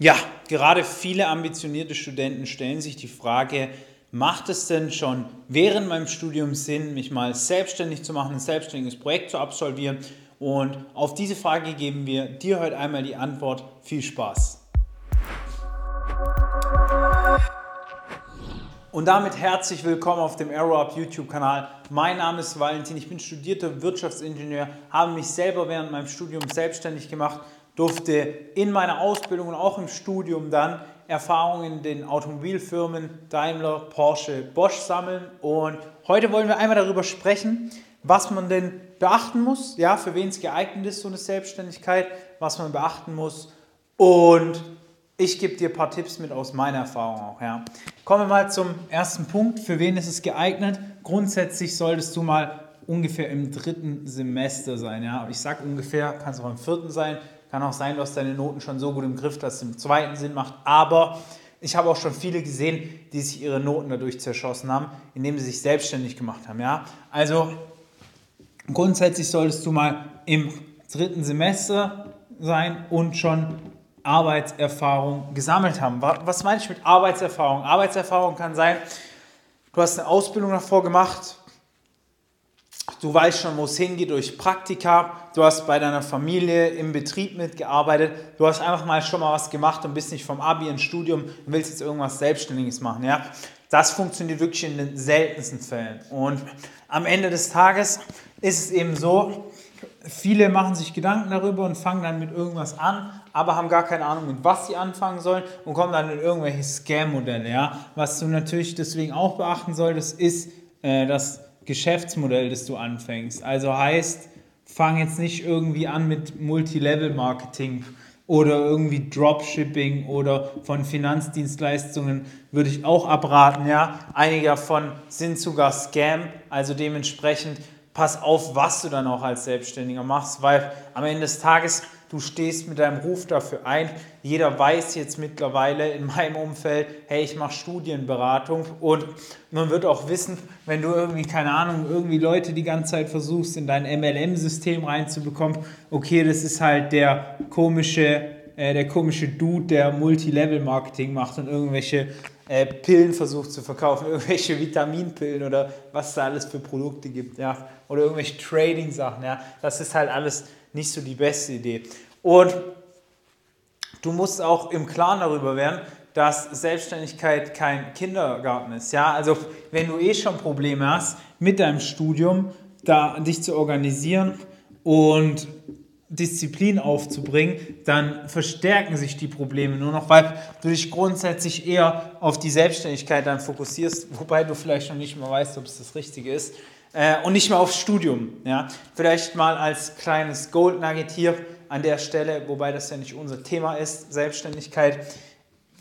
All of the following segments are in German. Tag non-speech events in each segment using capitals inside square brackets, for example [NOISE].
Ja, gerade viele ambitionierte Studenten stellen sich die Frage, macht es denn schon während meinem Studium Sinn, mich mal selbstständig zu machen, ein selbstständiges Projekt zu absolvieren? Und auf diese Frage geben wir dir heute einmal die Antwort. Viel Spaß! Und damit herzlich willkommen auf dem AeroUp YouTube-Kanal. Mein Name ist Valentin, ich bin studierter Wirtschaftsingenieur, habe mich selber während meinem Studium selbstständig gemacht durfte in meiner Ausbildung und auch im Studium dann Erfahrungen in den Automobilfirmen Daimler, Porsche, Bosch sammeln. Und heute wollen wir einmal darüber sprechen, was man denn beachten muss, ja, für wen es geeignet ist, so eine Selbstständigkeit, was man beachten muss. Und ich gebe dir ein paar Tipps mit aus meiner Erfahrung auch. Ja. Kommen wir mal zum ersten Punkt. Für wen ist es geeignet? Grundsätzlich solltest du mal ungefähr im dritten Semester sein. Ja. Ich sage ungefähr, kann es auch im vierten sein, kann auch sein, du hast deine Noten schon so gut im Griff, dass es im zweiten Sinn macht. Aber ich habe auch schon viele gesehen, die sich ihre Noten dadurch zerschossen haben, indem sie sich selbstständig gemacht haben. Ja? Also grundsätzlich solltest du mal im dritten Semester sein und schon Arbeitserfahrung gesammelt haben. Was meine ich mit Arbeitserfahrung? Arbeitserfahrung kann sein, du hast eine Ausbildung davor gemacht, Du weißt schon, wo es hingeht durch Praktika. Du hast bei deiner Familie im Betrieb mitgearbeitet. Du hast einfach mal schon mal was gemacht und bist nicht vom Abi ins Studium und willst jetzt irgendwas Selbstständiges machen. Ja? Das funktioniert wirklich in den seltensten Fällen. Und am Ende des Tages ist es eben so, viele machen sich Gedanken darüber und fangen dann mit irgendwas an, aber haben gar keine Ahnung, mit was sie anfangen sollen und kommen dann in irgendwelche Scam-Modelle. Ja? Was du natürlich deswegen auch beachten solltest, ist, äh, dass Geschäftsmodell, das du anfängst. Also heißt, fang jetzt nicht irgendwie an mit Multilevel-Marketing oder irgendwie Dropshipping oder von Finanzdienstleistungen würde ich auch abraten. Ja, einige davon sind sogar Scam, also dementsprechend pass auf, was du dann auch als Selbstständiger machst, weil am Ende des Tages du stehst mit deinem Ruf dafür ein. Jeder weiß jetzt mittlerweile in meinem Umfeld, hey, ich mache Studienberatung. Und man wird auch wissen, wenn du irgendwie, keine Ahnung, irgendwie Leute die ganze Zeit versuchst, in dein MLM-System reinzubekommen, okay, das ist halt der komische, äh, der komische Dude, der Multilevel-Marketing macht und irgendwelche äh, Pillen versucht zu verkaufen, [LAUGHS] irgendwelche Vitaminpillen oder was da alles für Produkte gibt, ja, oder irgendwelche Trading-Sachen, ja, das ist halt alles nicht so die beste Idee. Und du musst auch im Klaren darüber werden, dass Selbstständigkeit kein Kindergarten ist. Ja, also wenn du eh schon Probleme hast mit deinem Studium, da dich zu organisieren und Disziplin aufzubringen, dann verstärken sich die Probleme nur noch, weil du dich grundsätzlich eher auf die Selbstständigkeit dann fokussierst, wobei du vielleicht noch nicht mal weißt, ob es das Richtige ist äh, und nicht mehr aufs Studium. Ja? Vielleicht mal als kleines Gold Nugget hier an der Stelle, wobei das ja nicht unser Thema ist, Selbstständigkeit.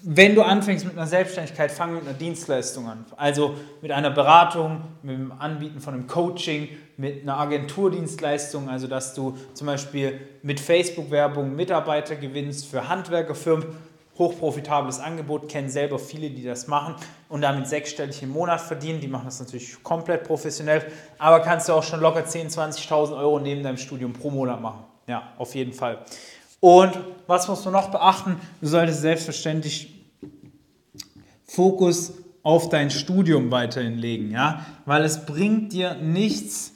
Wenn du anfängst mit einer Selbstständigkeit, fang mit einer Dienstleistung an. Also mit einer Beratung, mit dem Anbieten von einem Coaching, mit einer Agenturdienstleistung, also dass du zum Beispiel mit Facebook-Werbung Mitarbeiter gewinnst für Handwerkerfirmen hochprofitables Angebot, kennen selber viele, die das machen und damit sechsstellig im Monat verdienen. Die machen das natürlich komplett professionell, aber kannst du auch schon locker 10.000, 20.000 Euro neben deinem Studium pro Monat machen. Ja, auf jeden Fall. Und was musst du noch beachten? Du solltest selbstverständlich Fokus auf dein Studium weiterhin legen, ja, weil es bringt dir nichts,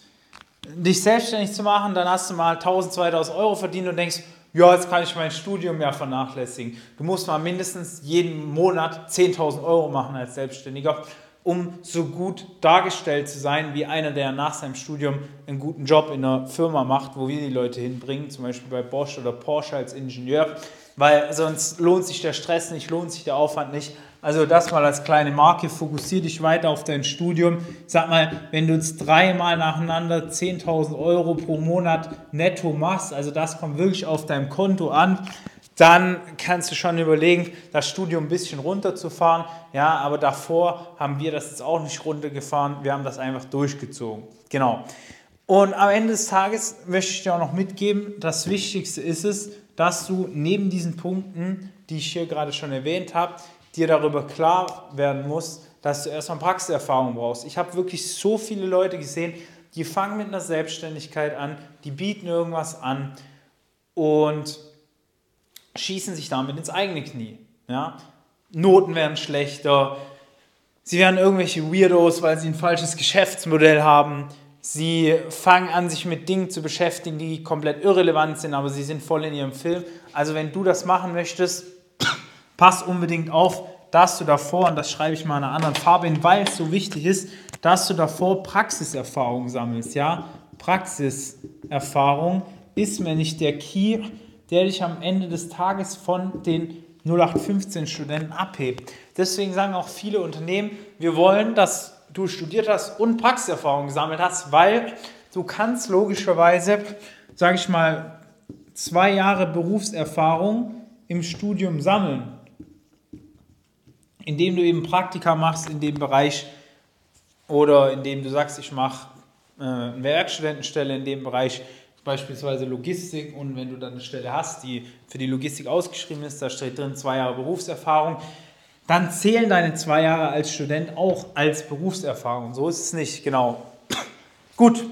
dich selbstständig zu machen, dann hast du mal 1000, 2000 Euro verdient und denkst, ja, jetzt kann ich mein Studium ja vernachlässigen. Du musst mal mindestens jeden Monat 10.000 Euro machen als Selbstständiger, um so gut dargestellt zu sein wie einer, der nach seinem Studium einen guten Job in einer Firma macht, wo wir die Leute hinbringen, zum Beispiel bei Bosch oder Porsche als Ingenieur, weil sonst lohnt sich der Stress nicht, lohnt sich der Aufwand nicht. Also das mal als kleine Marke, fokussiere dich weiter auf dein Studium. Sag mal, wenn du jetzt dreimal nacheinander 10.000 Euro pro Monat netto machst, also das kommt wirklich auf deinem Konto an, dann kannst du schon überlegen, das Studium ein bisschen runterzufahren. Ja, aber davor haben wir das jetzt auch nicht runtergefahren, wir haben das einfach durchgezogen. Genau. Und am Ende des Tages möchte ich dir auch noch mitgeben, das Wichtigste ist es, dass du neben diesen Punkten, die ich hier gerade schon erwähnt habe, dir darüber klar werden musst, dass du erstmal Praxiserfahrung brauchst. Ich habe wirklich so viele Leute gesehen, die fangen mit einer Selbstständigkeit an, die bieten irgendwas an und schießen sich damit ins eigene Knie. Ja? Noten werden schlechter, sie werden irgendwelche Weirdos, weil sie ein falsches Geschäftsmodell haben. Sie fangen an, sich mit Dingen zu beschäftigen, die komplett irrelevant sind, aber sie sind voll in ihrem Film. Also wenn du das machen möchtest, pass unbedingt auf, dass du davor, und das schreibe ich mal in einer anderen Farbe hin, weil es so wichtig ist, dass du davor Praxiserfahrung sammelst. Ja? Praxiserfahrung ist mir nicht der Key, der dich am Ende des Tages von den 0815 Studenten abhebt. Deswegen sagen auch viele Unternehmen, wir wollen, dass du studiert hast und Praxiserfahrung gesammelt hast, weil du kannst logischerweise, sage ich mal, zwei Jahre Berufserfahrung im Studium sammeln, indem du eben Praktika machst in dem Bereich oder indem du sagst, ich mache äh, eine Werkstudentenstelle in dem Bereich, beispielsweise Logistik und wenn du dann eine Stelle hast, die für die Logistik ausgeschrieben ist, da steht drin zwei Jahre Berufserfahrung, dann zählen deine zwei Jahre als Student auch als Berufserfahrung. So ist es nicht, genau. [CLEARS THROAT] Gut,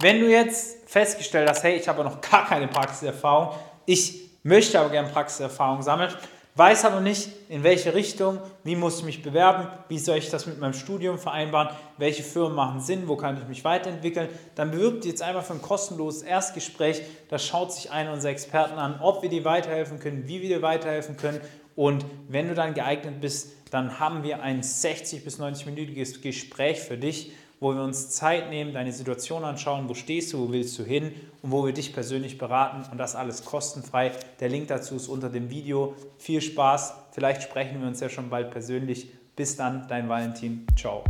wenn du jetzt festgestellt hast, hey, ich habe noch gar keine Praxiserfahrung, ich möchte aber gerne Praxiserfahrung sammeln, weiß aber nicht, in welche Richtung, wie muss ich mich bewerben, wie soll ich das mit meinem Studium vereinbaren, welche Firmen machen Sinn, wo kann ich mich weiterentwickeln, dann bewirbt jetzt einfach für ein kostenloses Erstgespräch. Da schaut sich einer unserer Experten an, ob wir dir weiterhelfen können, wie wir dir weiterhelfen können. Und wenn du dann geeignet bist, dann haben wir ein 60 bis 90-minütiges Gespräch für dich, wo wir uns Zeit nehmen, deine Situation anschauen, wo stehst du, wo willst du hin und wo wir dich persönlich beraten und das alles kostenfrei. Der Link dazu ist unter dem Video. Viel Spaß, vielleicht sprechen wir uns ja schon bald persönlich. Bis dann, dein Valentin. Ciao.